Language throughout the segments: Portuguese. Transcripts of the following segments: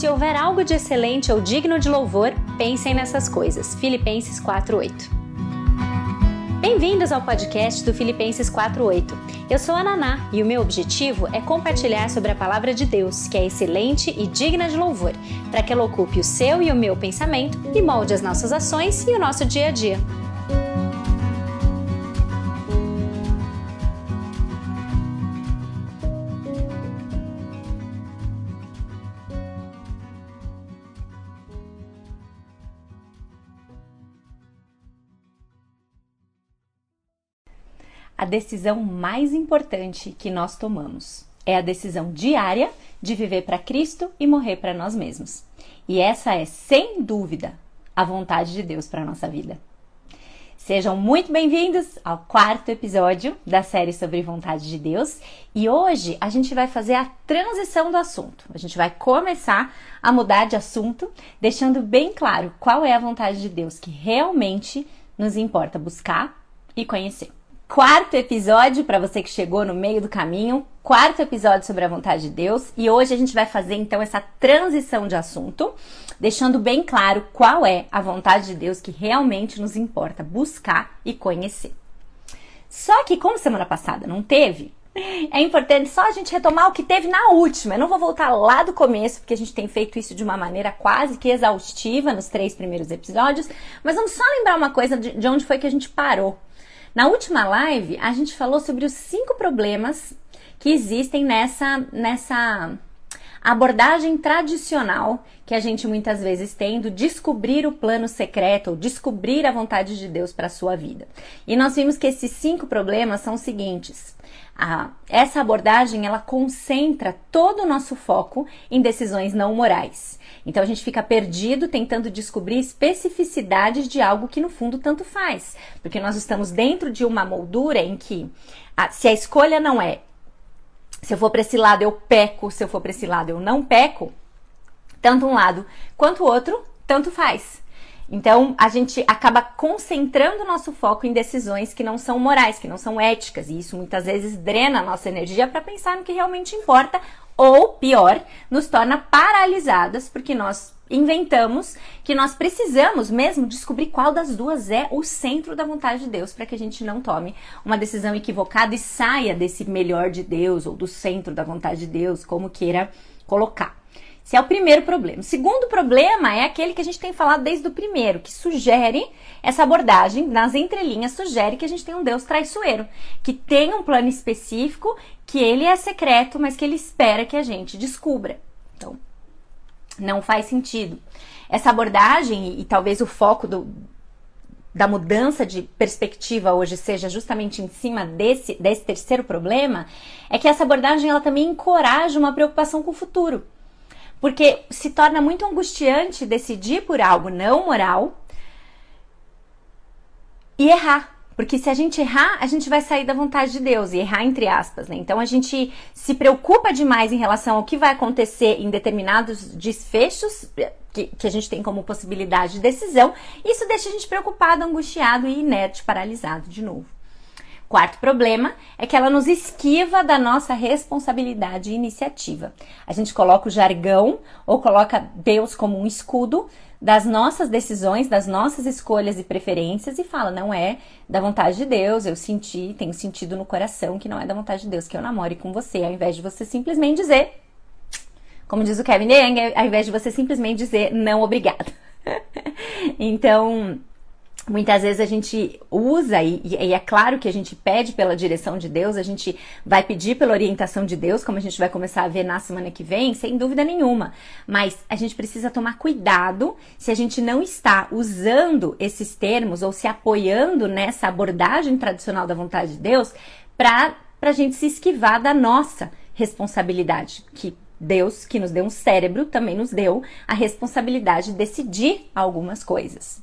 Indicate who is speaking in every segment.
Speaker 1: Se houver algo de excelente ou digno de louvor, pensem nessas coisas. Filipenses 4:8. Bem-vindos ao podcast do Filipenses 4:8. Eu sou a Naná e o meu objetivo é compartilhar sobre a palavra de Deus, que é excelente e digna de louvor, para que ela ocupe o seu e o meu pensamento e molde as nossas ações e o nosso dia a dia. A decisão mais importante que nós tomamos. É a decisão diária de viver para Cristo e morrer para nós mesmos. E essa é, sem dúvida, a vontade de Deus para a nossa vida. Sejam muito bem-vindos ao quarto episódio da série sobre vontade de Deus e hoje a gente vai fazer a transição do assunto. A gente vai começar a mudar de assunto, deixando bem claro qual é a vontade de Deus que realmente nos importa buscar e conhecer quarto episódio para você que chegou no meio do caminho, quarto episódio sobre a vontade de Deus, e hoje a gente vai fazer então essa transição de assunto, deixando bem claro qual é a vontade de Deus que realmente nos importa buscar e conhecer. Só que como semana passada não teve, é importante só a gente retomar o que teve na última. Eu não vou voltar lá do começo, porque a gente tem feito isso de uma maneira quase que exaustiva nos três primeiros episódios, mas vamos só lembrar uma coisa de onde foi que a gente parou. Na última live, a gente falou sobre os cinco problemas que existem nessa, nessa abordagem tradicional que a gente muitas vezes tem do descobrir o plano secreto ou descobrir a vontade de Deus para a sua vida. E nós vimos que esses cinco problemas são os seguintes. A, essa abordagem ela concentra todo o nosso foco em decisões não morais. Então a gente fica perdido tentando descobrir especificidades de algo que no fundo tanto faz, porque nós estamos dentro de uma moldura em que a, se a escolha não é se eu for para esse lado eu peco, se eu for para esse lado eu não peco, tanto um lado quanto o outro, tanto faz. Então, a gente acaba concentrando nosso foco em decisões que não são morais, que não são éticas, e isso muitas vezes drena a nossa energia para pensar no que realmente importa ou pior, nos torna paralisadas porque nós inventamos que nós precisamos mesmo descobrir qual das duas é o centro da vontade de Deus para que a gente não tome uma decisão equivocada e saia desse melhor de Deus ou do centro da vontade de Deus, como queira colocar. Esse é o primeiro problema. O segundo problema é aquele que a gente tem falado desde o primeiro, que sugere essa abordagem, nas entrelinhas, sugere que a gente tem um Deus traiçoeiro, que tem um plano específico, que ele é secreto, mas que ele espera que a gente descubra. Então, não faz sentido. Essa abordagem, e, e talvez o foco do, da mudança de perspectiva hoje seja justamente em cima desse, desse terceiro problema, é que essa abordagem ela também encoraja uma preocupação com o futuro. Porque se torna muito angustiante decidir por algo não moral e errar. Porque se a gente errar, a gente vai sair da vontade de Deus, e errar entre aspas, né? Então a gente se preocupa demais em relação ao que vai acontecer em determinados desfechos que, que a gente tem como possibilidade de decisão. Isso deixa a gente preocupado, angustiado e inerte, paralisado de novo. Quarto problema é que ela nos esquiva da nossa responsabilidade e iniciativa. A gente coloca o jargão ou coloca Deus como um escudo das nossas decisões, das nossas escolhas e preferências e fala, não é da vontade de Deus, eu senti, tenho sentido no coração que não é da vontade de Deus que eu namore com você, ao invés de você simplesmente dizer, como diz o Kevin Young, ao invés de você simplesmente dizer não obrigado. então, Muitas vezes a gente usa, e, e, é claro que a gente pede pela direção de Deus, a gente vai pedir pela orientação de Deus, como a gente vai começar a ver na semana que vem, sem dúvida nenhuma. Mas a gente precisa tomar cuidado se a gente não está usando esses termos ou se apoiando nessa abordagem tradicional da vontade de Deus para a gente se esquivar da nossa responsabilidade, que Deus, que nos deu um cérebro, também nos deu a responsabilidade de decidir algumas coisas.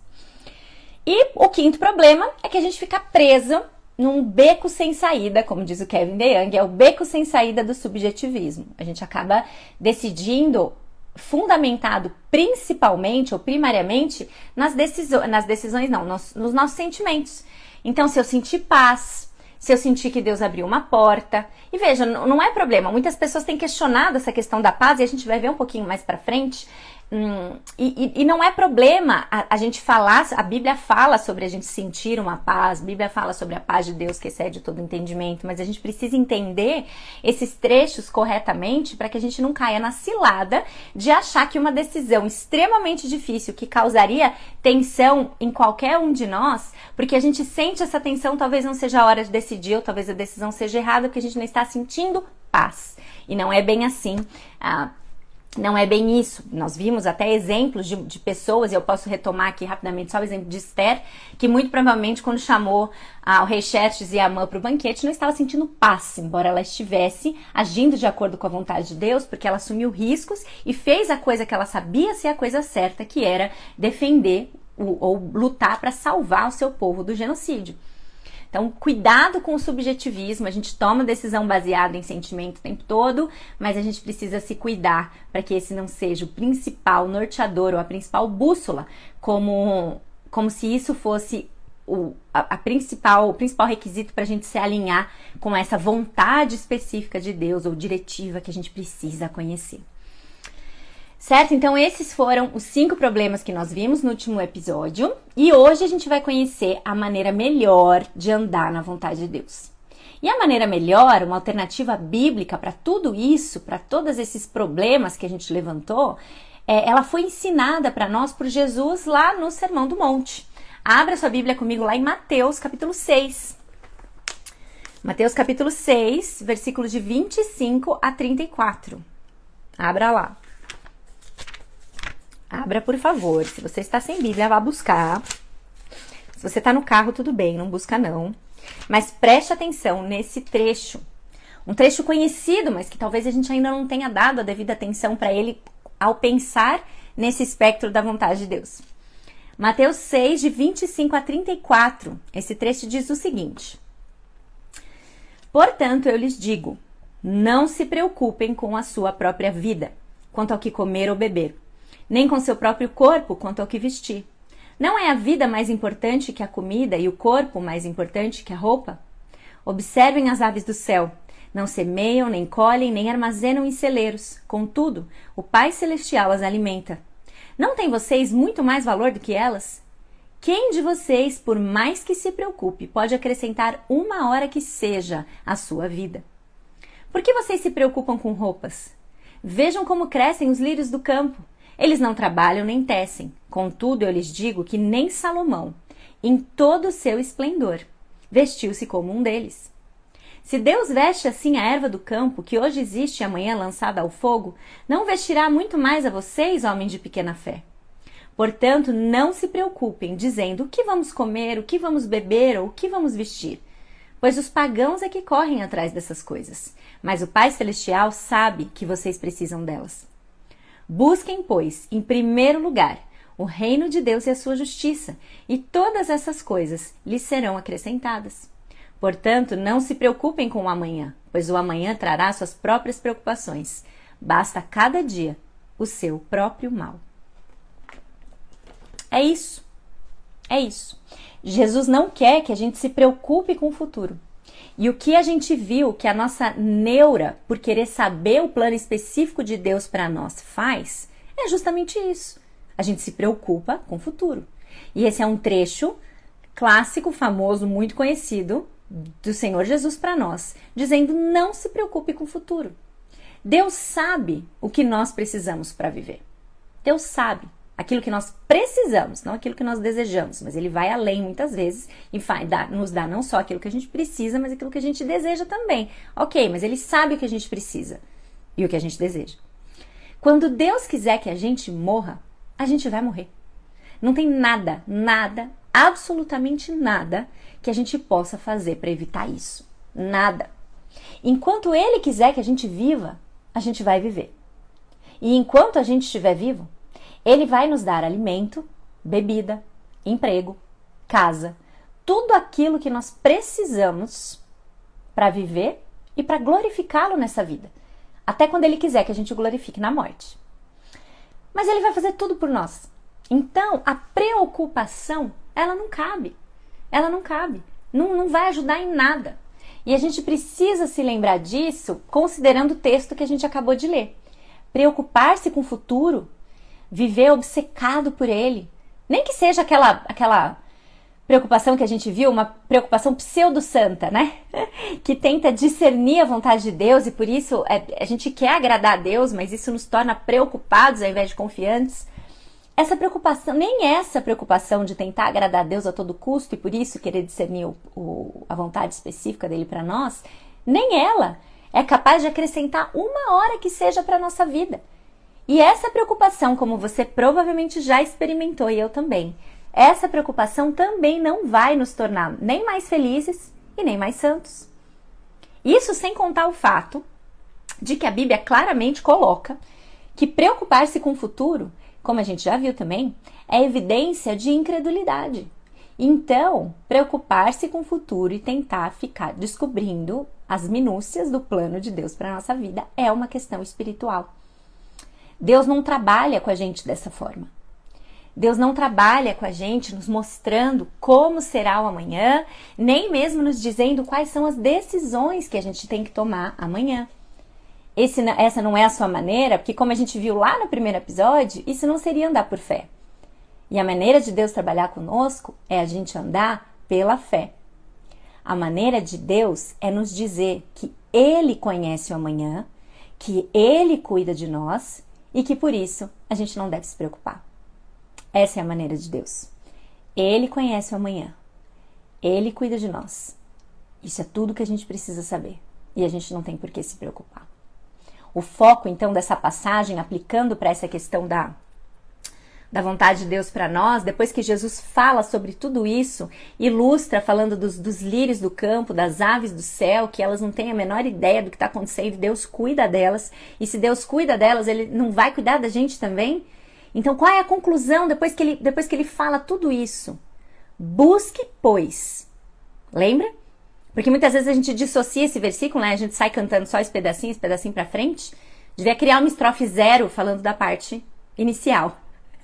Speaker 1: E o quinto problema é que a gente fica preso num beco sem saída, como diz o Kevin DeYoung, é o beco sem saída do subjetivismo. A gente acaba decidindo fundamentado principalmente ou primariamente nas decisões, nas decisões não, nos, nos nossos sentimentos. Então, se eu sentir paz, se eu sentir que Deus abriu uma porta. E veja, não é problema. Muitas pessoas têm questionado essa questão da paz e a gente vai ver um pouquinho mais para frente. Hum, e, e, não é problema a, a, gente falar, a Bíblia fala sobre a gente sentir uma paz, a Bíblia fala sobre a paz de Deus que excede todo entendimento, mas a gente precisa entender esses trechos corretamente para que a gente não caia na cilada de achar que uma decisão extremamente difícil que causaria tensão em qualquer um de nós, porque a gente sente essa tensão, talvez não seja a hora de decidir, ou talvez a decisão seja errada, porque a gente não está sentindo paz. E não é bem assim. Ah, não é bem isso. Nós vimos até exemplos de, de, pessoas, e eu posso retomar aqui rapidamente só o exemplo de Esther, que muito provavelmente quando chamou ah, o rei Xerxes e a Amã para o banquete, não estava sentindo paz, embora ela estivesse agindo de acordo com a vontade de Deus, porque ela assumiu riscos e fez a coisa que ela sabia ser a coisa certa, que era defender ou lutar para salvar o seu povo do genocídio. Então, cuidado com o subjetivismo. A gente toma decisão baseada em sentimento o tempo todo, mas a gente precisa se cuidar para que esse não seja o principal norteador ou a principal bússola, como, como se isso fosse o, a, a, principal, o principal requisito para a gente se alinhar com essa vontade específica de Deus ou diretiva que a gente precisa conhecer. Certo? Então, esses foram os cinco problemas que nós vimos no último episódio. E hoje a gente vai conhecer a maneira melhor de andar na vontade de Deus. E a maneira melhor, uma alternativa bíblica para tudo isso, para todos esses problemas que a gente levantou, é, ela foi ensinada para nós por Jesus lá no Sermão do Monte. Abra sua Bíblia comigo lá em Mateus capítulo 6. Mateus capítulo 6, versículos de 25 a 34. Abra lá. Abra, por favor. Se você está sem Bíblia, vá buscar. Se você está no carro, tudo bem, não busca não. Mas preste atenção nesse trecho. Um trecho conhecido, mas que talvez a gente ainda não tenha dado a devida atenção para ele ao pensar nesse espectro da vontade de Deus. Mateus 6, de 25 a 34. Esse trecho diz o seguinte: Portanto, eu lhes digo: não se preocupem com a sua própria vida, quanto ao que comer ou beber nem com seu próprio corpo quanto ao que vestir. Não é a vida mais importante que a comida e o corpo mais importante que a roupa? Observem as aves do céu. Não semeiam, nem colhem, nem armazenam em celeiros. Contudo, o Pai Celestial as alimenta. Não têm vocês muito mais valor do que elas? Quem de vocês, por mais que se preocupe, pode acrescentar uma hora que seja à sua vida? Por que vocês se preocupam com roupas? Vejam como crescem os lírios do campo. Eles não trabalham nem tecem. Contudo, eu lhes digo que nem Salomão, em todo o seu esplendor, vestiu-se como um deles. Se Deus veste assim a erva do campo, que hoje existe e amanhã lançada ao fogo, não vestirá muito mais a vocês, homens de pequena fé. Portanto, não se preocupem dizendo o que vamos comer, o que vamos beber ou o que vamos vestir, pois os pagãos é que correm atrás dessas coisas. Mas o Pai Celestial sabe que vocês precisam delas. Busquem, pois, em primeiro lugar, o reino de Deus e a sua justiça, e todas essas coisas lhes serão acrescentadas. Portanto, não se preocupem com o amanhã, pois o amanhã trará suas próprias preocupações. Basta cada dia o seu próprio mal. É isso. É isso. Jesus não quer que a gente se preocupe com o futuro. E o que a gente viu que a nossa neura, por querer saber o plano específico de Deus para nós, faz, é justamente isso. A gente se preocupa com o futuro. E esse é um trecho clássico, famoso, muito conhecido do Senhor Jesus para nós, dizendo: não se preocupe com o futuro. Deus sabe o que nós precisamos para viver. Deus sabe aquilo que nós precisamos, não aquilo que nós desejamos, mas ele vai além muitas vezes e nos dá não só aquilo que a gente precisa, mas aquilo que a gente deseja também. Ok, mas ele sabe o que a gente precisa e o que a gente deseja. Quando Deus quiser que a gente morra, a gente vai morrer. Não tem nada, nada, absolutamente nada que a gente possa fazer para evitar isso. Nada. Enquanto Ele quiser que a gente viva, a gente vai viver. E enquanto a gente estiver vivo, ele vai nos dar alimento, bebida, emprego, casa, tudo aquilo que nós precisamos para viver e para glorificá-lo nessa vida. Até quando ele quiser que a gente o glorifique na morte. Mas ele vai fazer tudo por nós. Então, a preocupação, ela não cabe. Ela não cabe. Não, não vai ajudar em nada. E a gente precisa se lembrar disso considerando o texto que a gente acabou de ler. Preocupar-se com o futuro, viver obcecado por ele, nem que seja aquela aquela preocupação que a gente viu, uma preocupação pseudo-santa, né? que tenta discernir a vontade de Deus e por isso é, a gente quer agradar a Deus, mas isso nos torna preocupados ao invés de confiantes. Essa preocupação, nem essa preocupação de tentar agradar a Deus a todo custo e por isso querer discernir o, o, a vontade específica dele para nós, nem ela é capaz de acrescentar uma hora que seja para nossa vida. E essa preocupação, como você provavelmente já experimentou e eu também, essa preocupação também não vai nos tornar nem mais felizes e nem mais santos. Isso sem contar o fato de que a Bíblia claramente coloca que preocupar-se com o futuro, como a gente já viu também, é evidência de incredulidade. Então, preocupar-se com o futuro e tentar ficar descobrindo as minúcias do plano de Deus para a nossa vida é uma questão espiritual. Deus não trabalha com a gente dessa forma. Deus não trabalha com a gente nos mostrando como será o amanhã, nem mesmo nos dizendo quais são as decisões que a gente tem que tomar amanhã. Esse, essa não é a sua maneira, porque como a gente viu lá no primeiro episódio, isso não seria andar por fé. E a maneira de Deus trabalhar conosco é a gente andar pela fé. A maneira de Deus é nos dizer que Ele conhece o amanhã, que Ele cuida de nós e que por isso a gente não deve se preocupar. Essa é a maneira de Deus. Ele conhece o amanhã. Ele cuida de nós. Isso é tudo que a gente precisa saber. E a gente não tem por que se preocupar. O foco, então, dessa passagem, aplicando para essa questão da, da vontade de Deus para nós, depois que Jesus fala sobre tudo isso, ilustra falando dos, dos lírios do campo, das aves do céu, que elas não têm a menor ideia do que está acontecendo, Deus cuida delas, e se Deus cuida delas, Ele não vai cuidar da gente também? Então, qual é a conclusão depois que ele, depois que ele fala tudo isso? Busque, pois. Lembra? Porque muitas vezes a gente dissocia esse versículo, né? A gente sai cantando só esse pedacinho, esse pedacinho para frente. Devia criar uma estrofe zero falando da parte inicial.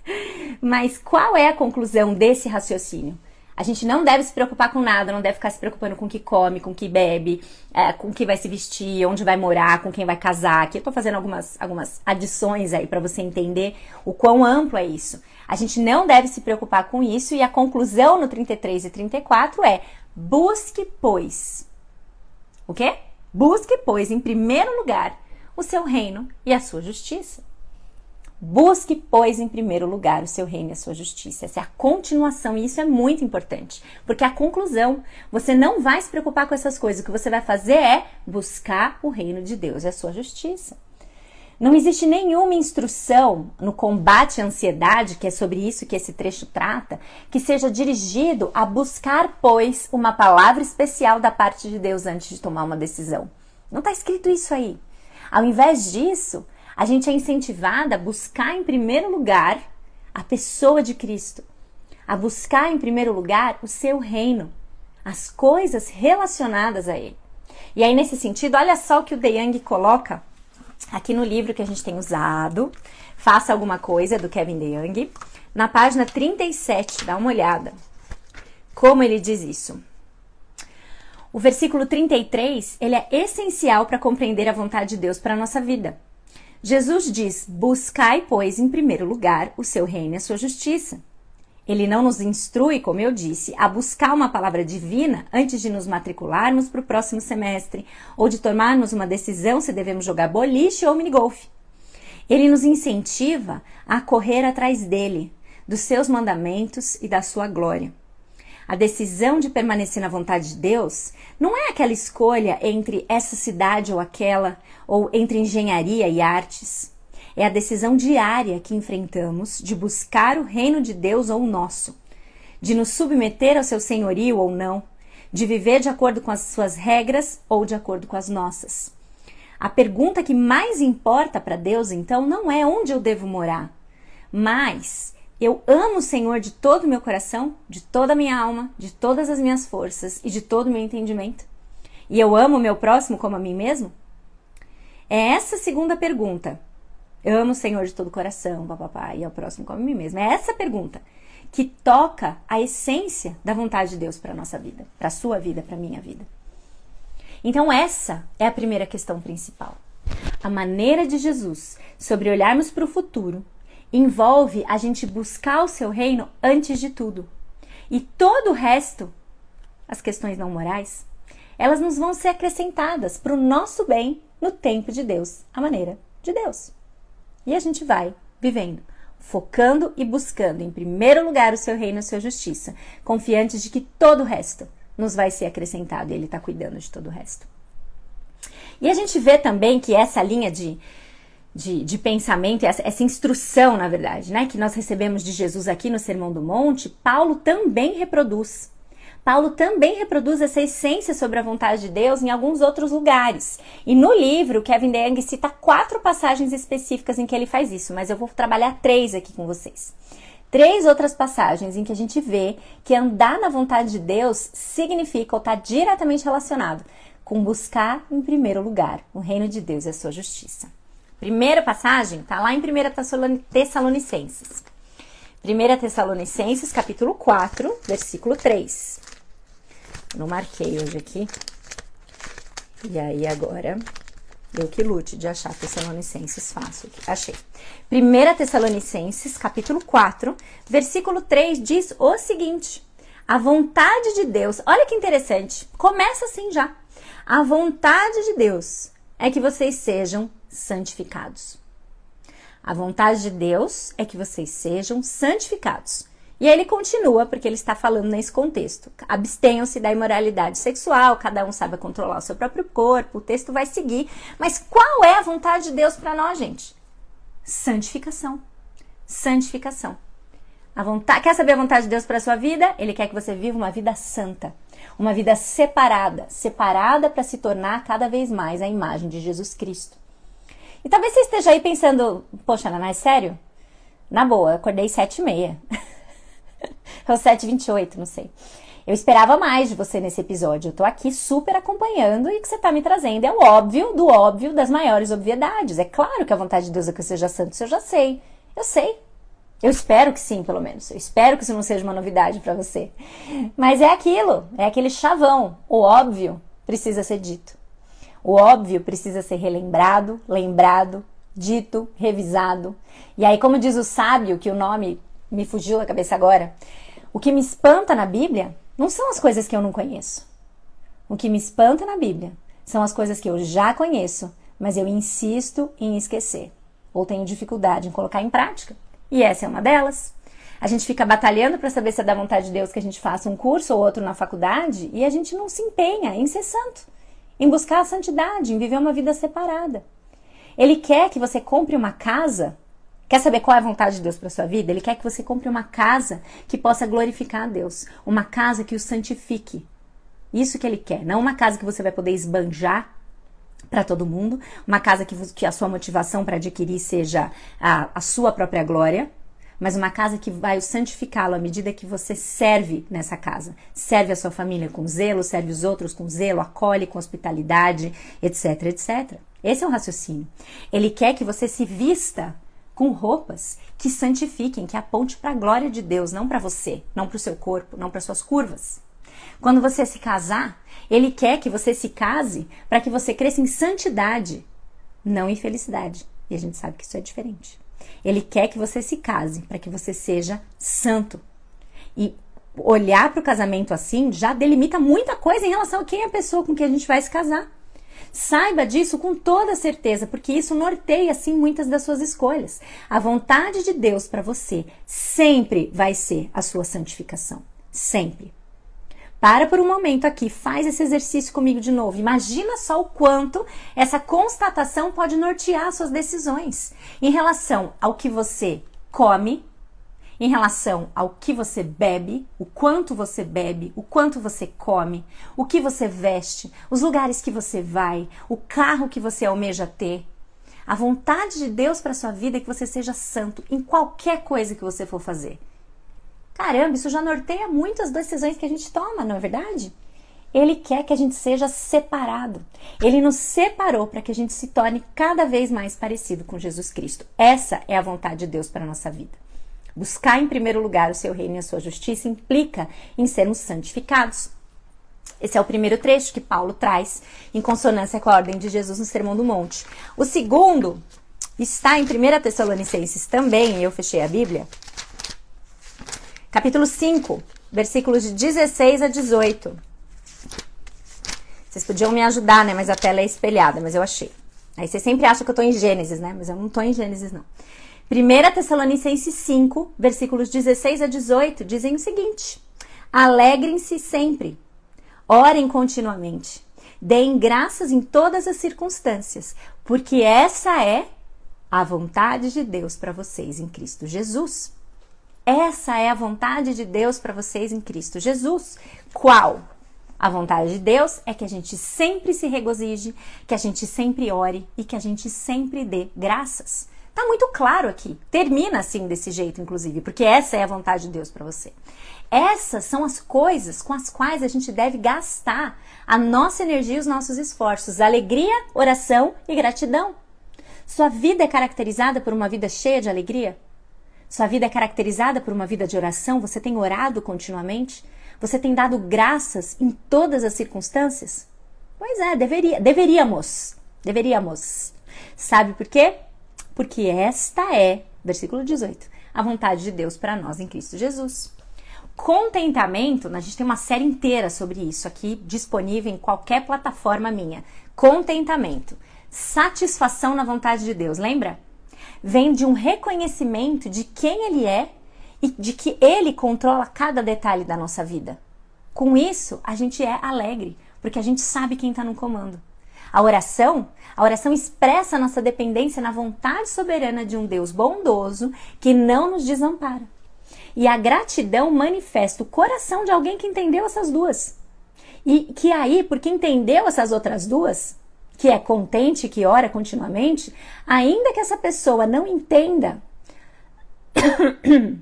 Speaker 1: Mas qual é a conclusão desse raciocínio? A gente não deve se preocupar com nada, não deve ficar se preocupando com o que come, com o que bebe, é, com o que vai se vestir, onde vai morar, com quem vai casar. Aqui eu tô fazendo algumas, algumas adições aí para você entender o quão amplo é isso. A gente não deve se preocupar com isso e a conclusão no 33 e 34 é: busque, pois. O quê? Busque, pois, em primeiro lugar, o seu reino e a sua justiça. Busque, pois, em primeiro lugar o seu reino e a sua justiça. Essa é a continuação e isso é muito importante, porque a conclusão, você não vai se preocupar com essas coisas. O que você vai fazer é buscar o reino de Deus e a sua justiça. Não existe nenhuma instrução no combate à ansiedade, que é sobre isso que esse trecho trata, que seja dirigido a buscar, pois, uma palavra especial da parte de Deus antes de tomar uma decisão. Não está escrito isso aí. Ao invés disso, a gente é incentivada a buscar em primeiro lugar a pessoa de Cristo, a buscar em primeiro lugar o seu reino, as coisas relacionadas a ele. E aí, nesse sentido, olha só o que o De Young coloca aqui no livro que a gente tem usado, Faça Alguma Coisa, do Kevin De Young, na página 37, dá uma olhada. Como ele diz isso? O versículo 33, ele é essencial para compreender a vontade de Deus para a nossa vida. Jesus diz: Buscai, pois, em primeiro lugar o seu reino e a sua justiça. Ele não nos instrui, como eu disse, a buscar uma palavra divina antes de nos matricularmos para o próximo semestre ou de tomarmos uma decisão se devemos jogar boliche ou minigolf. Ele nos incentiva a correr atrás dele, dos seus mandamentos e da sua glória. A decisão de permanecer na vontade de Deus não é aquela escolha entre essa cidade ou aquela, ou entre engenharia e artes. É a decisão diária que enfrentamos de buscar o reino de Deus ou o nosso, de nos submeter ao seu senhorio ou não, de viver de acordo com as suas regras ou de acordo com as nossas. A pergunta que mais importa para Deus, então, não é onde eu devo morar, mas eu amo o Senhor de todo o meu coração, de toda a minha alma, de todas as minhas forças e de todo o meu entendimento. E eu amo o meu próximo como a mim mesmo? É essa segunda pergunta. Eu amo o Senhor de todo o coração, papapá, e ao próximo como a mim mesmo. É essa pergunta que toca a essência da vontade de Deus para nossa vida, para a sua vida, para a minha vida. Então, essa é a primeira questão principal. A maneira de Jesus sobre olharmos para o futuro envolve a gente buscar o seu reino antes de tudo. E todo o resto, as questões não morais, elas nos vão ser acrescentadas para o nosso bem no tempo de Deus, a maneira de Deus. E a gente vai vivendo, focando e buscando em primeiro lugar o seu reino e a sua justiça, confiantes de que todo o resto nos vai ser acrescentado e Ele está cuidando de todo o resto. E a gente vê também que essa linha de, de, de pensamento, essa, essa instrução, na verdade, né, que nós recebemos de Jesus aqui no Sermão do Monte, Paulo também reproduz. Paulo também reproduz essa essência sobre a vontade de Deus em alguns outros lugares. E no livro, Kevin DeYoung cita quatro passagens específicas em que ele faz isso, mas eu vou trabalhar três aqui com vocês. Três outras passagens em que a gente vê que andar na vontade de Deus significa ou está diretamente relacionado com buscar em primeiro lugar o reino de Deus e a sua justiça. Primeira passagem está lá em 1 Tessalonicenses. 1 Tessalonicenses, capítulo 4, versículo 3. Não marquei hoje aqui. E aí agora eu que lute de achar Tessalonicenses fácil. Achei. 1 Tessalonicenses, capítulo 4, versículo 3 diz o seguinte: A vontade de Deus, olha que interessante, começa assim já. A vontade de Deus é que vocês sejam santificados. A vontade de Deus é que vocês sejam santificados. E aí ele continua, porque ele está falando nesse contexto. Abstenham-se da imoralidade sexual, cada um sabe controlar o seu próprio corpo, o texto vai seguir. Mas qual é a vontade de Deus para nós, gente? Santificação. Santificação. A vontade, quer saber a vontade de Deus para a sua vida? Ele quer que você viva uma vida santa, uma vida separada, separada para se tornar cada vez mais a imagem de Jesus Cristo. E talvez você esteja aí pensando, poxa, Ana, é sério? Na boa, acordei sete e meia. Ou 7h28, não sei. Eu esperava mais de você nesse episódio. Eu tô aqui super acompanhando e o que você tá me trazendo é o óbvio do óbvio das maiores obviedades. É claro que a vontade de Deus é que eu seja santo, isso eu já sei. Eu sei. Eu espero que sim, pelo menos. Eu espero que isso não seja uma novidade para você. Mas é aquilo, é aquele chavão. O óbvio precisa ser dito. O óbvio precisa ser relembrado, lembrado, dito, revisado. E aí, como diz o sábio, que o nome me fugiu da cabeça agora. O que me espanta na Bíblia não são as coisas que eu não conheço. O que me espanta na Bíblia são as coisas que eu já conheço, mas eu insisto em esquecer ou tenho dificuldade em colocar em prática. E essa é uma delas. A gente fica batalhando para saber se é da vontade de Deus que a gente faça um curso ou outro na faculdade e a gente não se empenha em ser santo, em buscar a santidade, em viver uma vida separada. Ele quer que você compre uma casa Quer saber qual é a vontade de Deus para sua vida? Ele quer que você compre uma casa que possa glorificar a Deus, uma casa que o santifique. Isso que ele quer, não uma casa que você vai poder esbanjar para todo mundo, uma casa que, que a sua motivação para adquirir seja a, a sua própria glória, mas uma casa que vai santificá-lo à medida que você serve nessa casa. Serve a sua família com zelo, serve os outros com zelo, acolhe com hospitalidade, etc, etc. Esse é o raciocínio. Ele quer que você se vista com roupas que santifiquem, que aponte para a glória de Deus, não para você, não para o seu corpo, não para suas curvas. Quando você se casar, ele quer que você se case para que você cresça em santidade, não em felicidade. E a gente sabe que isso é diferente. Ele quer que você se case para que você seja santo. E olhar para o casamento assim já delimita muita coisa em relação a quem é a pessoa com quem a gente vai se casar. Saiba disso com toda certeza, porque isso norteia assim muitas das suas escolhas. A vontade de Deus para você sempre vai ser a sua santificação. Sempre. Para por um momento aqui, faz esse exercício comigo de novo. Imagina só o quanto essa constatação pode nortear suas decisões em relação ao que você come, em relação ao que você bebe, o quanto você bebe, o quanto você come, o que você veste, os lugares que você vai, o carro que você almeja ter. A vontade de Deus para sua vida é que você seja santo em qualquer coisa que você for fazer. Caramba, isso já norteia muitas decisões que a gente toma, não é verdade? Ele quer que a gente seja separado. Ele nos separou para que a gente se torne cada vez mais parecido com Jesus Cristo. Essa é a vontade de Deus para a nossa vida. Buscar em primeiro lugar o seu reino e a sua justiça implica em sermos santificados. Esse é o primeiro trecho que Paulo traz em consonância com a ordem de Jesus no Sermão do Monte. O segundo está em 1 Tessalonicenses também, eu fechei a Bíblia. Capítulo 5, versículos de 16 a 18. Vocês podiam me ajudar, né? Mas a tela é espelhada, mas eu achei. Aí você sempre acha que eu tô em Gênesis, né? Mas eu não tô em Gênesis, não. 1 Tessalonicenses 5, versículos 16 a 18, dizem o seguinte: Alegrem-se sempre Orem continuamente. Deem graças em todas as circunstâncias, porque essa é a vontade de Deus para vocês em Cristo Jesus. Essa é a vontade de Deus para vocês em Cristo Jesus. Qual? A vontade de Deus é que a gente sempre se regozije, que a gente sempre ore e que a gente sempre dê graças. Tá muito claro aqui. Termina assim desse jeito, inclusive, porque essa é a vontade de Deus para você. Essas são as coisas com as quais a gente deve gastar a nossa energia e os nossos esforços: alegria, oração e gratidão. Sua vida é caracterizada por uma vida cheia de alegria? Sua vida é caracterizada por uma vida de oração? Você tem orado continuamente? Você tem dado graças em todas as circunstâncias? Pois é, deveria, deveríamos. Deveríamos. Sabe por quê? Porque esta é, versículo 18, a vontade de Deus para nós em Cristo Jesus. Contentamento, a gente tem uma série inteira sobre isso aqui disponível em qualquer plataforma minha. Contentamento, satisfação na vontade de Deus, lembra? Vem de um reconhecimento de quem Ele é e de que Ele controla cada detalhe da nossa vida. Com isso, a gente é alegre, porque a gente sabe quem está no comando. A oração, a oração expressa a nossa dependência na vontade soberana de um Deus bondoso que não nos desampara. E a gratidão manifesta o coração de alguém que entendeu essas duas. E que aí, porque entendeu essas outras duas, que é contente, que ora continuamente, ainda que essa pessoa não entenda.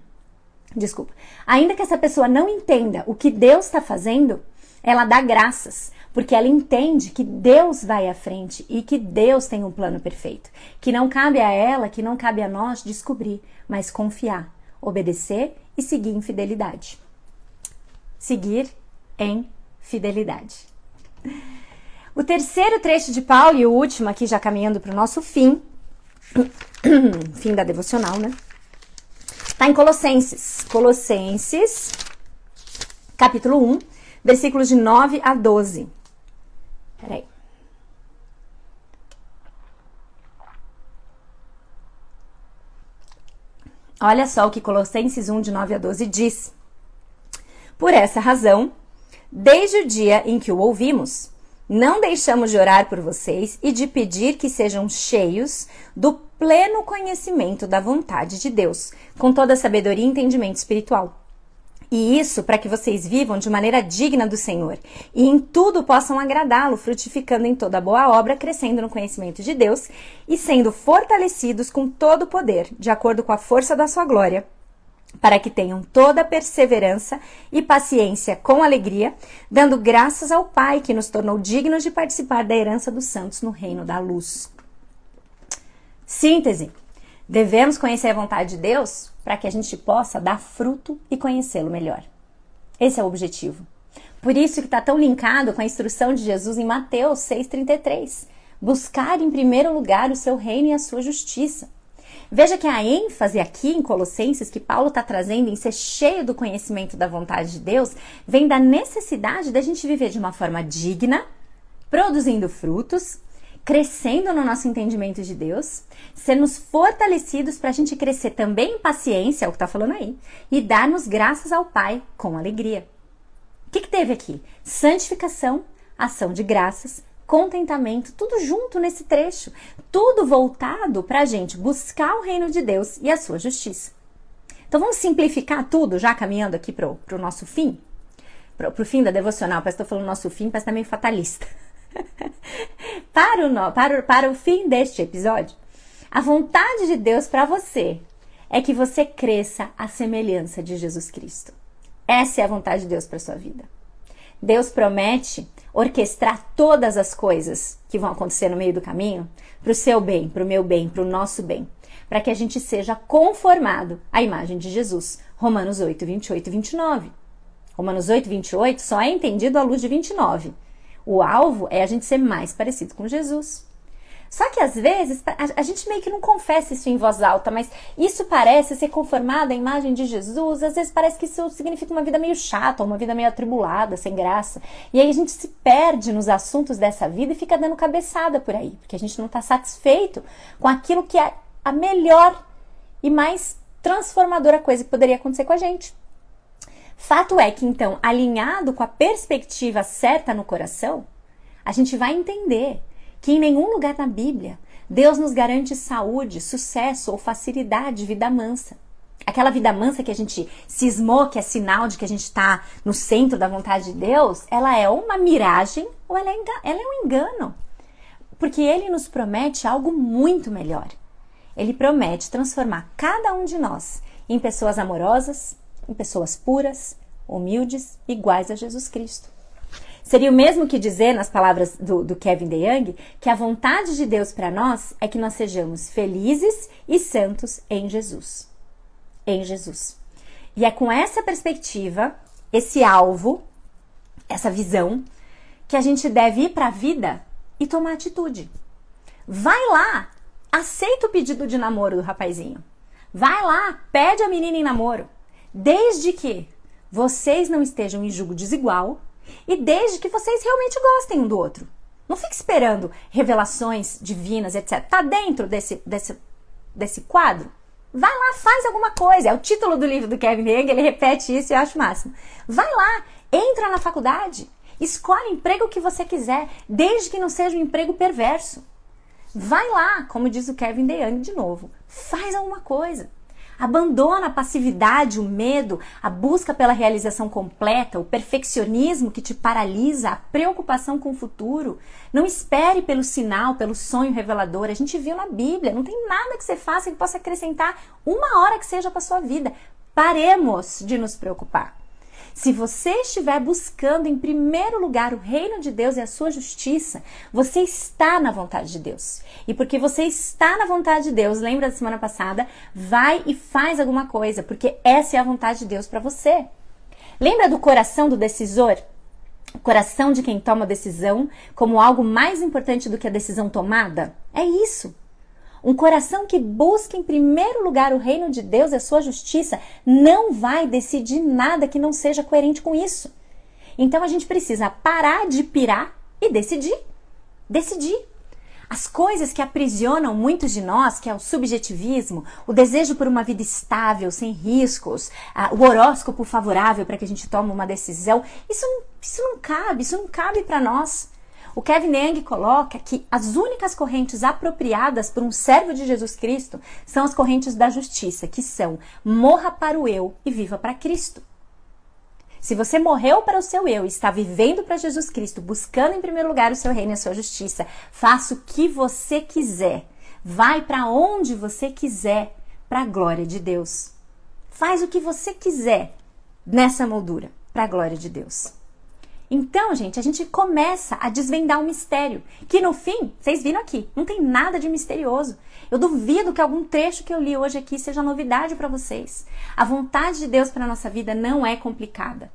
Speaker 1: Desculpa. Ainda que essa pessoa não entenda o que Deus está fazendo, ela dá graças, porque ela entende que Deus vai à frente e que Deus tem um plano perfeito. Que não cabe a ela, que não cabe a nós descobrir, mas confiar, obedecer e seguir em fidelidade. Seguir em fidelidade. O terceiro trecho de Paulo e o último aqui já caminhando para o nosso fim, fim da devocional, né? Está em Colossenses. Colossenses, capítulo 1, versículos de 9 a 12. Peraí. Olha só o que Colossenses 1, de 9 a 12 diz. Por essa razão, desde o dia em que o ouvimos, não deixamos de orar por vocês e de pedir que sejam cheios do pleno conhecimento da vontade de Deus, com toda a sabedoria e entendimento espiritual. E isso para que vocês vivam de maneira digna do Senhor e em tudo possam agradá-lo, frutificando em toda boa obra, crescendo no conhecimento de Deus e sendo fortalecidos com todo o poder, de acordo com a força da sua glória, para que tenham toda a perseverança e paciência com alegria, dando graças ao Pai que nos tornou dignos de participar da herança dos santos no reino da luz. Síntese: devemos conhecer a vontade de Deus para que a gente possa dar fruto e conhecê-lo melhor. Esse é o objetivo. Por isso que está tão linkado com a instrução de Jesus em Mateus 6,33. Buscar em primeiro lugar o seu reino e a sua justiça. Veja que a ênfase aqui em Colossenses que Paulo está trazendo em ser cheio do conhecimento da vontade de Deus vem da necessidade da gente viver de uma forma digna, produzindo frutos crescendo no nosso entendimento de Deus, sermos fortalecidos para a gente crescer também em paciência, é o que está falando aí, e darmos graças ao Pai com alegria. O que, que teve aqui? Santificação, ação de graças, contentamento, tudo junto nesse trecho, tudo voltado para a gente buscar o reino de Deus e a sua justiça. Então vamos simplificar tudo, já caminhando aqui para o nosso fim? Para o fim da devocional, parece que estou falando nosso fim, parece também fatalista. para, o, para, para o fim deste episódio, a vontade de Deus para você é que você cresça à semelhança de Jesus Cristo. Essa é a vontade de Deus para sua vida. Deus promete orquestrar todas as coisas que vão acontecer no meio do caminho para o seu bem, para o meu bem, para o nosso bem, para que a gente seja conformado à imagem de Jesus. Romanos 8, 28 e 29. Romanos 8, 28 só é entendido à luz de 29. O alvo é a gente ser mais parecido com Jesus. Só que às vezes a, gente meio que não confessa isso em voz alta, mas isso parece ser conformado à imagem de Jesus. Às vezes parece que isso significa uma vida meio chata, uma vida meio atribulada, sem graça. E aí a gente se perde nos assuntos dessa vida e fica dando cabeçada por aí, porque a gente não está satisfeito com aquilo que é a melhor e mais transformadora coisa que poderia acontecer com a gente. Fato é que, então, alinhado com a perspectiva certa no coração, a gente vai entender que em nenhum lugar na Bíblia Deus nos garante saúde, sucesso ou facilidade, vida mansa. Aquela vida mansa que a gente cismou, que é sinal de que a gente está no centro da vontade de Deus, ela é uma miragem ou ela é, ela é um engano. Porque ele nos promete algo muito melhor. Ele promete transformar cada um de nós em pessoas amorosas, em pessoas puras, humildes, iguais a Jesus Cristo. Seria o mesmo que dizer, nas palavras do, do Kevin DeYoung, que a vontade de Deus para nós é que nós sejamos felizes e santos em Jesus. Em Jesus. E é com essa perspectiva, esse alvo, essa visão, que a gente deve ir para a vida e tomar atitude. Vai lá, aceita o pedido de namoro do rapazinho. Vai lá, pede a menina em namoro. Desde que vocês não estejam em julgo desigual e desde que vocês realmente gostem um do outro. Não fique esperando revelações divinas, etc. Tá dentro desse, desse, desse quadro? Vai lá, faz alguma coisa. É o título do livro do Kevin Young, ele repete isso e eu acho máximo. Vai lá, entra na faculdade, escolhe o emprego que você quiser, desde que não seja um emprego perverso. Vai lá, como diz o Kevin DeYoung de novo, faz alguma coisa. Abandona a passividade, o medo, a busca pela realização completa, o perfeccionismo que te paralisa, a preocupação com o futuro. Não espere pelo sinal, pelo sonho revelador. A gente viu na Bíblia, não tem nada que você faça que possa acrescentar uma hora que seja para sua vida. Paremos de nos preocupar. Se você estiver buscando em primeiro lugar o reino de Deus e a sua justiça, você está na vontade de Deus. E porque você está na vontade de Deus, lembra da semana passada? Vai e faz alguma coisa, porque essa é a vontade de Deus para você. Lembra do coração do decisor? O coração de quem toma decisão como algo mais importante do que a decisão tomada? É isso. Um coração que busca em primeiro lugar o reino de Deus e a sua justiça não vai decidir nada que não seja coerente com isso. Então a gente precisa parar de pirar e decidir. Decidir. As coisas que aprisionam muitos de nós, que é o subjetivismo, o desejo por uma vida estável, sem riscos, o horóscopo favorável para que a gente tome uma decisão, isso, isso não cabe, isso não cabe para nós. O Kevin Young coloca que as únicas correntes apropriadas por um servo de Jesus Cristo são as correntes da justiça, que são morra para o eu e viva para Cristo. Se você morreu para o seu eu e está vivendo para Jesus Cristo, buscando em primeiro lugar o seu reino e a sua justiça, faça o que você quiser. Vai para onde você quiser, para a glória de Deus. Faz o que você quiser nessa moldura, para a glória de Deus. Então, gente, a gente começa a desvendar um mistério, que no fim, vocês viram aqui, não tem nada de misterioso. Eu duvido que algum trecho que eu li hoje aqui seja novidade para vocês. A vontade de Deus para nossa vida não é complicada.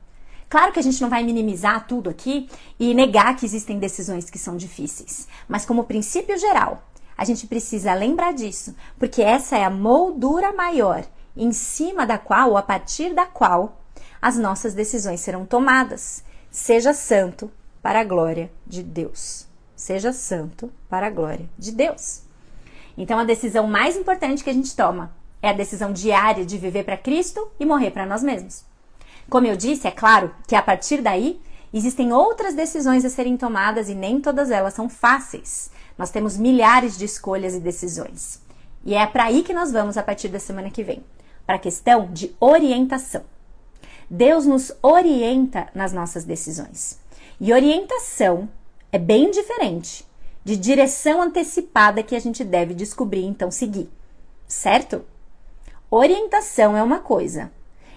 Speaker 1: Claro que a gente não vai minimizar tudo aqui e negar que existem decisões que são difíceis, mas como princípio geral, a gente precisa lembrar disso, porque essa é a moldura maior em cima da qual ou a partir da qual as nossas decisões serão tomadas. Seja santo para a glória de Deus. Seja santo para a glória de Deus. Então, a decisão mais importante que a gente toma é a decisão diária de viver para Cristo e morrer para nós mesmos. Como eu disse, é claro que a partir daí existem outras decisões a serem tomadas e nem todas elas são fáceis. Nós temos milhares de escolhas e decisões. E é para aí que nós vamos a partir da semana que vem para a questão de orientação. Deus nos orienta nas nossas decisões. E orientação é bem diferente de direção antecipada que a gente deve descobrir, então seguir. Certo? Orientação é uma coisa.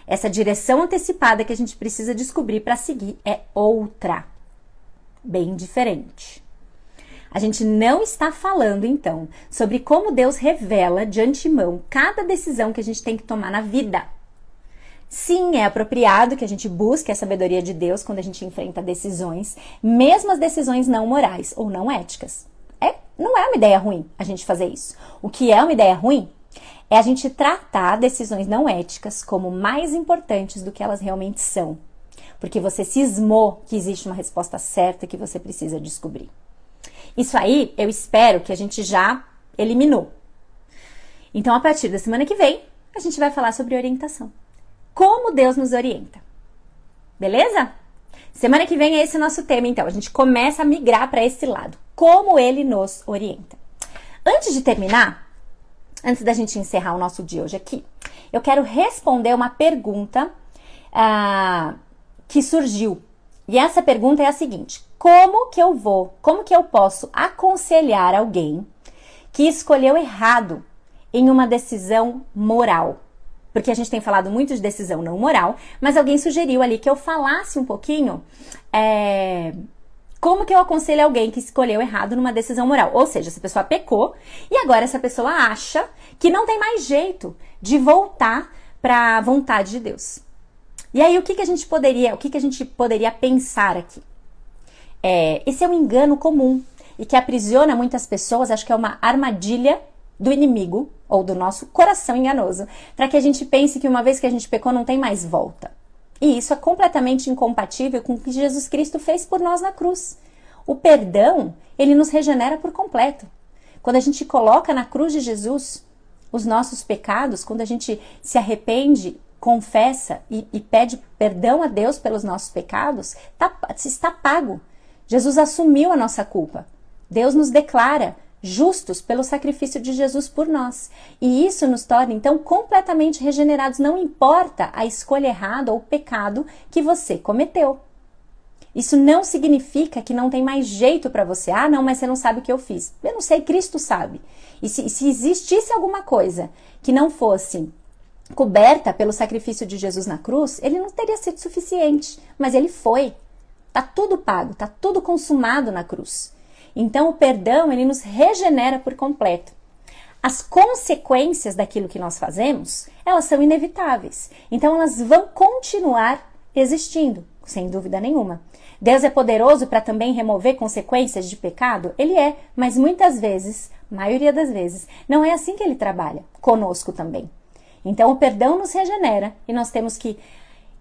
Speaker 1: Essa direção antecipada que a gente precisa descobrir para seguir é outra. Bem diferente. A gente não está falando, então, sobre como Deus revela de antemão cada decisão que a gente tem que tomar na vida. Sim, é apropriado que a gente busque a sabedoria de Deus quando a gente enfrenta decisões, mesmo as decisões não morais ou não éticas. É, não é uma ideia ruim a gente fazer isso. O que é uma ideia ruim é a gente tratar decisões não éticas como mais importantes do que elas realmente são. Porque você cismou que existe uma resposta certa que você precisa descobrir. Isso aí eu espero que a gente já eliminou. Então, a partir da semana que vem, a gente vai falar sobre orientação como Deus nos orienta. Beleza? Semana que vem é esse nosso tema, então. A gente começa a migrar para esse lado. Como ele nos orienta. Antes de terminar, antes da gente encerrar o nosso dia hoje aqui, eu quero responder uma pergunta ah, que surgiu. E essa pergunta é a seguinte: como que eu vou, como que eu posso aconselhar alguém que escolheu errado em uma decisão moral? Porque a gente tem falado muito de decisão não moral, mas alguém sugeriu ali que eu falasse um pouquinho é, como que eu aconselho alguém que escolheu errado numa decisão moral. Ou seja, essa pessoa pecou e agora essa pessoa acha que não tem mais jeito de voltar para a vontade de Deus. E aí o que, que a gente poderia, o que, que a gente poderia pensar aqui? É, esse é um engano comum e que aprisiona muitas pessoas, acho que é uma armadilha do inimigo ou do nosso coração enganoso, para que a gente pense que uma vez que a gente pecou não tem mais volta. E isso é completamente incompatível com o que Jesus Cristo fez por nós na cruz. O perdão, ele nos regenera por completo. Quando a gente coloca na cruz de Jesus os nossos pecados, quando a gente se arrepende, confessa e, e pede perdão a Deus pelos nossos pecados, tá, está pago. Jesus assumiu a nossa culpa. Deus nos declara justos pelo sacrifício de Jesus por nós. E isso nos torna então completamente regenerados, não importa a escolha errada ou o pecado que você cometeu. Isso não significa que não tem mais jeito para você. Ah, não, mas você não sabe o que eu fiz. Eu não sei, Cristo sabe. E se, se existisse alguma coisa que não fosse coberta pelo sacrifício de Jesus na cruz, ele não teria sido suficiente. Mas ele foi. Tá tudo pago, tá tudo consumado na cruz. Então o perdão, ele nos regenera por completo. As consequências daquilo que nós fazemos, elas são inevitáveis. Então elas vão continuar existindo, sem dúvida nenhuma. Deus é poderoso para também remover consequências de pecado? Ele é, mas muitas vezes, maioria das vezes, não é assim que ele trabalha, conosco também. Então o perdão nos regenera e nós temos que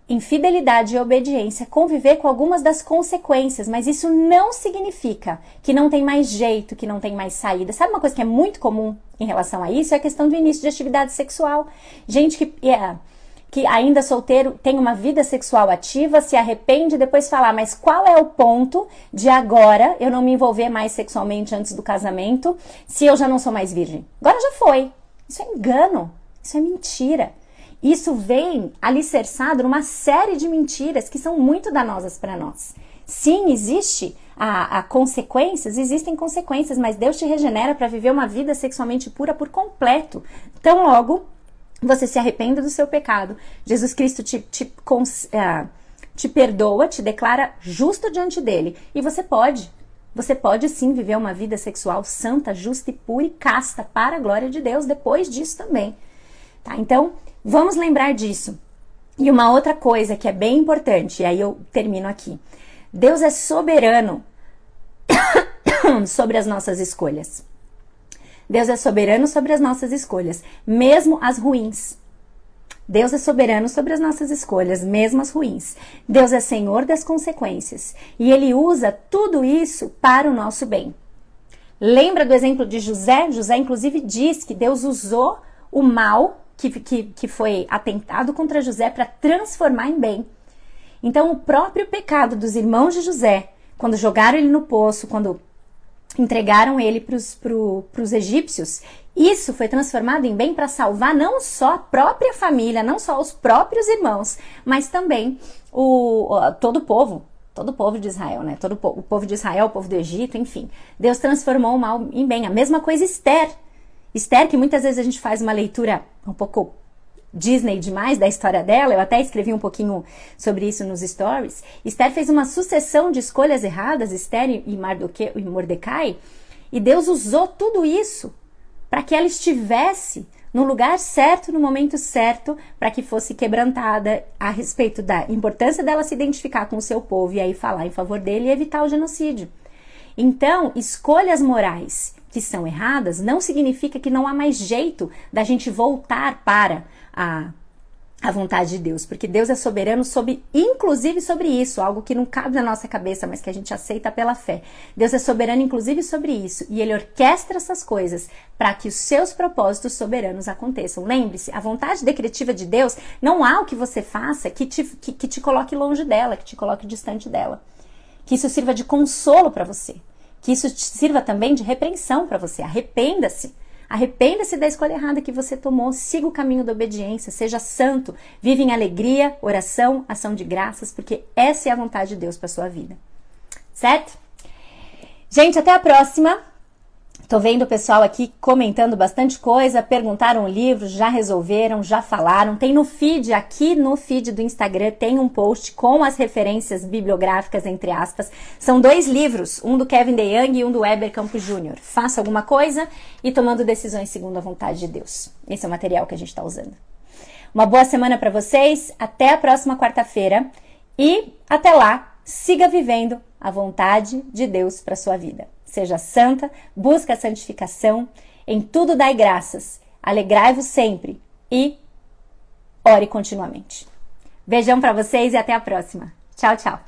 Speaker 1: infidelidade e obediência, conviver com algumas das consequências, mas isso não significa que não tem mais jeito, que não tem mais saída. Sabe uma coisa que é muito comum em relação a isso? É a questão do início de atividade sexual. Gente que é, que ainda solteiro tem uma vida sexual ativa, se arrepende e depois falar, mas qual é o ponto de agora eu não me envolver mais sexualmente antes do casamento, se eu já não sou mais virgem? Agora já foi. Isso é engano, isso é mentira. Isso vem alicerçado numa série de mentiras que são muito danosas para nós. Sim, existe a, a, consequências, existem consequências, mas Deus te regenera para viver uma vida sexualmente pura por completo. Então, logo, você se arrependa do seu pecado. Jesus Cristo te, te, uh, te perdoa, te declara justo diante dele. E você pode, você pode sim viver uma vida sexual santa, justa e pura e casta para a glória de Deus depois disso também. Tá? Então, Vamos lembrar disso. E uma outra coisa que é bem importante, e aí eu termino aqui. Deus é soberano sobre as nossas escolhas. Deus é soberano sobre as nossas escolhas, mesmo as ruins. Deus é soberano sobre as nossas escolhas, mesmo as ruins. Deus é senhor das consequências e ele usa tudo isso para o nosso bem. Lembra do exemplo de José? José, inclusive, diz que Deus usou o mal que, que, que foi atentado contra José para transformar em bem. Então, o próprio pecado dos irmãos de José, quando jogaram ele no poço, quando entregaram ele para os egípcios, isso foi transformado em bem para salvar não só a própria família, não só os próprios irmãos, mas também o, todo o povo, todo o povo de Israel, né? Todo o povo de Israel, o povo do Egito, enfim. Deus transformou o mal em bem. A mesma coisa Esther. Esther, que muitas vezes a gente faz uma leitura um pouco Disney demais da história dela, eu até escrevi um pouquinho sobre isso nos stories. Esther fez uma sucessão de escolhas erradas, Esther e Mordecai, e Deus usou tudo isso para que ela estivesse no lugar certo, no momento certo, para que fosse quebrantada a respeito da importância dela se identificar com o seu povo e aí falar em favor dele e evitar o genocídio. Então, escolhas morais que são erradas não significa que não há mais jeito da gente voltar para a a vontade de Deus, porque Deus é soberano sobre, inclusive sobre isso, algo que não cabe na nossa cabeça, mas que a gente aceita pela fé. Deus é soberano, inclusive, sobre isso, e Ele orquestra essas coisas para que os seus propósitos soberanos aconteçam. Lembre-se, a vontade decretiva de Deus não há o que você faça que te, que, que te coloque longe dela, que te coloque distante dela. Que isso sirva de consolo para você, que isso sirva também de repreensão para você. Arrependa-se Arrependa-se da escolha errada que você tomou, siga o caminho da obediência, seja santo, vive em alegria, oração, ação de graças, porque essa é a vontade de Deus para sua vida. Certo? Gente, até a próxima. Tô vendo o pessoal aqui comentando bastante coisa, perguntaram o livro, já resolveram, já falaram. Tem no feed, aqui no feed do Instagram, tem um post com as referências bibliográficas, entre aspas. São dois livros, um do Kevin DeYoung e um do Weber Campos Jr. Faça alguma coisa e tomando decisões segundo a vontade de Deus. Esse é o material que a gente está usando. Uma boa semana para vocês, até a próxima quarta-feira e até lá, siga vivendo a vontade de Deus para sua vida seja santa, busca a santificação, em tudo dai graças, alegrai-vos sempre e ore continuamente. Beijão para vocês e até a próxima. Tchau, tchau.